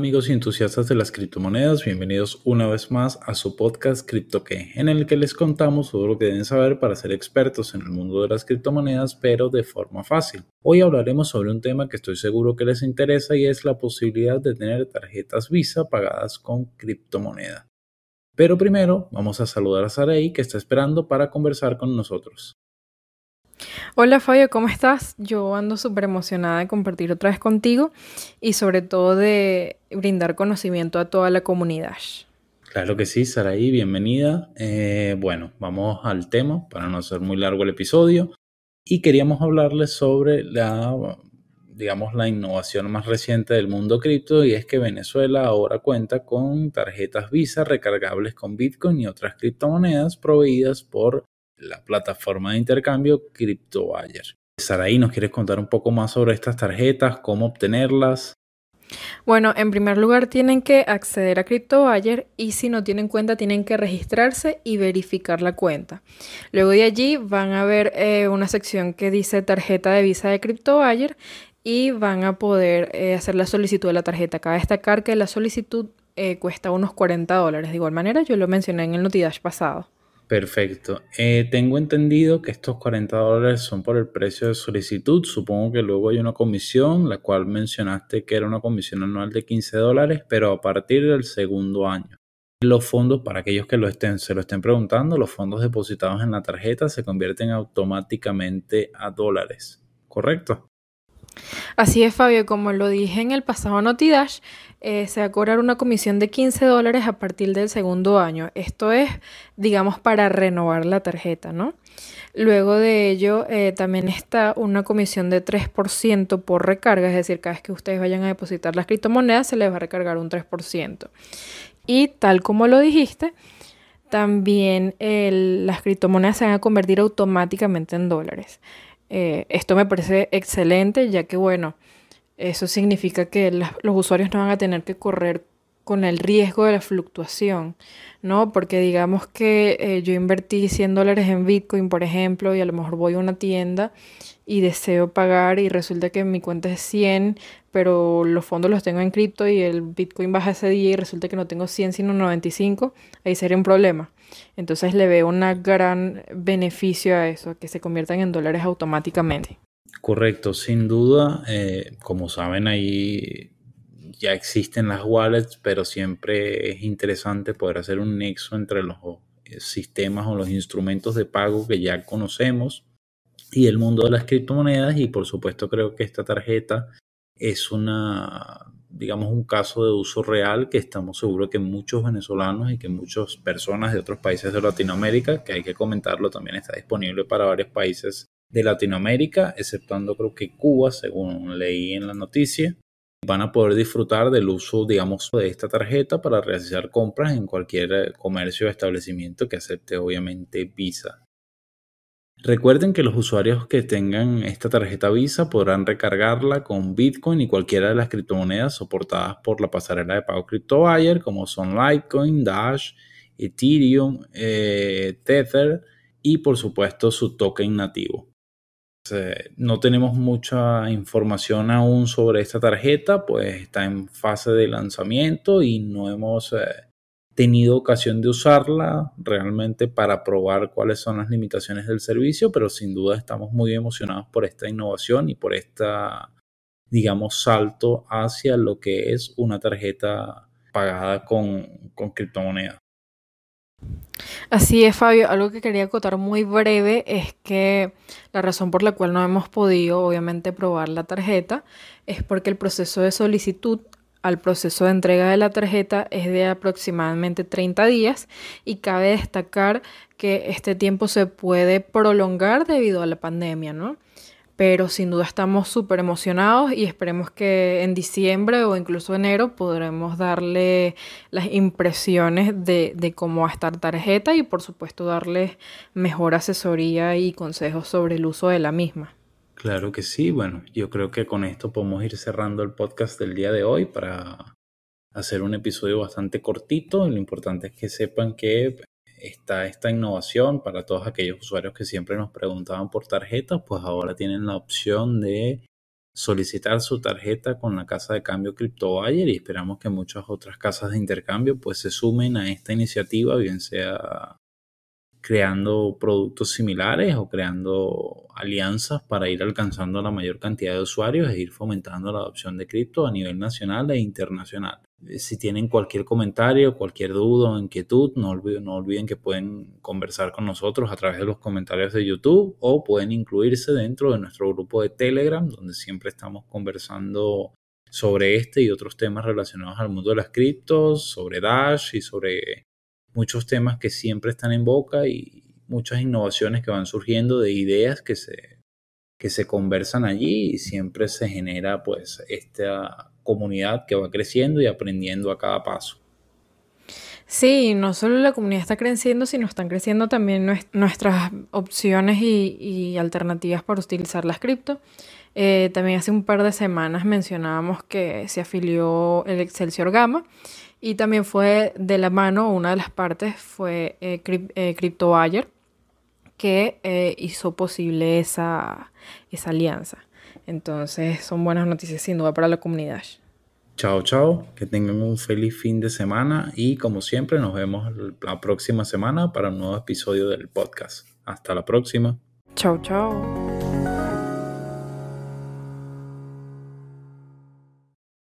amigos y entusiastas de las criptomonedas, bienvenidos una vez más a su podcast CryptoQué, en el que les contamos todo lo que deben saber para ser expertos en el mundo de las criptomonedas, pero de forma fácil. Hoy hablaremos sobre un tema que estoy seguro que les interesa y es la posibilidad de tener tarjetas Visa pagadas con criptomoneda. Pero primero vamos a saludar a Sarei que está esperando para conversar con nosotros. Hola Fabio, ¿cómo estás? Yo ando súper emocionada de compartir otra vez contigo y sobre todo de brindar conocimiento a toda la comunidad. Claro que sí, Saraí, bienvenida. Eh, bueno, vamos al tema para no hacer muy largo el episodio y queríamos hablarles sobre la, digamos, la innovación más reciente del mundo cripto y es que Venezuela ahora cuenta con tarjetas Visa recargables con Bitcoin y otras criptomonedas proveídas por la plataforma de intercambio CryptoWire. Saraí, ¿nos quieres contar un poco más sobre estas tarjetas, cómo obtenerlas? Bueno, en primer lugar tienen que acceder a CryptoWire y si no tienen cuenta tienen que registrarse y verificar la cuenta. Luego de allí van a ver eh, una sección que dice tarjeta de visa de CryptoWire y van a poder eh, hacer la solicitud de la tarjeta. Cabe destacar que la solicitud eh, cuesta unos 40 dólares. De igual manera, yo lo mencioné en el Notidash pasado. Perfecto. Eh, tengo entendido que estos 40 dólares son por el precio de solicitud. Supongo que luego hay una comisión, la cual mencionaste que era una comisión anual de 15 dólares, pero a partir del segundo año. Los fondos, para aquellos que lo estén, se lo estén preguntando, los fondos depositados en la tarjeta se convierten automáticamente a dólares. ¿Correcto? Así es, Fabio, como lo dije en el pasado Notidash, eh, se va a cobrar una comisión de 15 dólares a partir del segundo año. Esto es, digamos, para renovar la tarjeta, ¿no? Luego de ello, eh, también está una comisión de 3% por recarga, es decir, cada vez que ustedes vayan a depositar las criptomonedas se les va a recargar un 3%. Y tal como lo dijiste, también las criptomonedas se van a convertir automáticamente en dólares. Eh, esto me parece excelente, ya que, bueno, eso significa que los usuarios no van a tener que correr con el riesgo de la fluctuación, ¿no? Porque digamos que eh, yo invertí 100 dólares en Bitcoin, por ejemplo, y a lo mejor voy a una tienda y deseo pagar y resulta que mi cuenta es 100, pero los fondos los tengo en cripto y el Bitcoin baja ese día y resulta que no tengo 100 sino 95, ahí sería un problema. Entonces le veo un gran beneficio a eso, que se conviertan en dólares automáticamente. Correcto, sin duda, eh, como saben ahí ya existen las wallets, pero siempre es interesante poder hacer un nexo entre los eh, sistemas o los instrumentos de pago que ya conocemos y el mundo de las criptomonedas y por supuesto creo que esta tarjeta es una digamos un caso de uso real que estamos seguros que muchos venezolanos y que muchas personas de otros países de Latinoamérica, que hay que comentarlo, también está disponible para varios países de Latinoamérica, exceptuando creo que Cuba, según leí en la noticia, van a poder disfrutar del uso, digamos, de esta tarjeta para realizar compras en cualquier comercio o establecimiento que acepte obviamente Visa. Recuerden que los usuarios que tengan esta tarjeta Visa podrán recargarla con Bitcoin y cualquiera de las criptomonedas soportadas por la pasarela de pago CryptoWire, como son Litecoin, Dash, Ethereum, eh, Tether y por supuesto su token nativo. Eh, no tenemos mucha información aún sobre esta tarjeta, pues está en fase de lanzamiento y no hemos eh, tenido ocasión de usarla realmente para probar cuáles son las limitaciones del servicio, pero sin duda estamos muy emocionados por esta innovación y por esta, digamos, salto hacia lo que es una tarjeta pagada con, con criptomonedas. Así es, Fabio. Algo que quería acotar muy breve es que la razón por la cual no hemos podido, obviamente, probar la tarjeta es porque el proceso de solicitud al proceso de entrega de la tarjeta es de aproximadamente 30 días y cabe destacar que este tiempo se puede prolongar debido a la pandemia, ¿no? pero sin duda estamos súper emocionados y esperemos que en diciembre o incluso enero podremos darle las impresiones de, cómo va a estar tarjeta y por supuesto darles mejor asesoría y consejos sobre el uso de la misma. Claro que sí, bueno, yo creo que con esto podemos ir cerrando el podcast del día de hoy para hacer un episodio bastante cortito. Lo importante es que sepan que está esta innovación para todos aquellos usuarios que siempre nos preguntaban por tarjetas, pues ahora tienen la opción de solicitar su tarjeta con la casa de cambio CryptoBuyer y esperamos que muchas otras casas de intercambio pues se sumen a esta iniciativa, bien sea creando productos similares o creando alianzas para ir alcanzando la mayor cantidad de usuarios e ir fomentando la adopción de cripto a nivel nacional e internacional. Eh, si tienen cualquier comentario, cualquier duda o inquietud, no olviden, no olviden que pueden conversar con nosotros a través de los comentarios de YouTube o pueden incluirse dentro de nuestro grupo de Telegram, donde siempre estamos conversando sobre este y otros temas relacionados al mundo de las criptos, sobre Dash y sobre muchos temas que siempre están en boca y muchas innovaciones que van surgiendo de ideas que se, que se conversan allí y siempre se genera pues esta comunidad que va creciendo y aprendiendo a cada paso. Sí, no solo la comunidad está creciendo, sino están creciendo también nuestras opciones y, alternativas para utilizar las cripto. Eh, también hace un par de semanas mencionábamos que se afilió el Excelsior Gamma y también fue de la mano, una de las partes fue eh, eh que eh, hizo posible esa, esa alianza. Entonces son buenas noticias sin duda para la comunidad. Chao, chao, que tengan un feliz fin de semana y como siempre nos vemos la próxima semana para un nuevo episodio del podcast. Hasta la próxima. Chao, chao.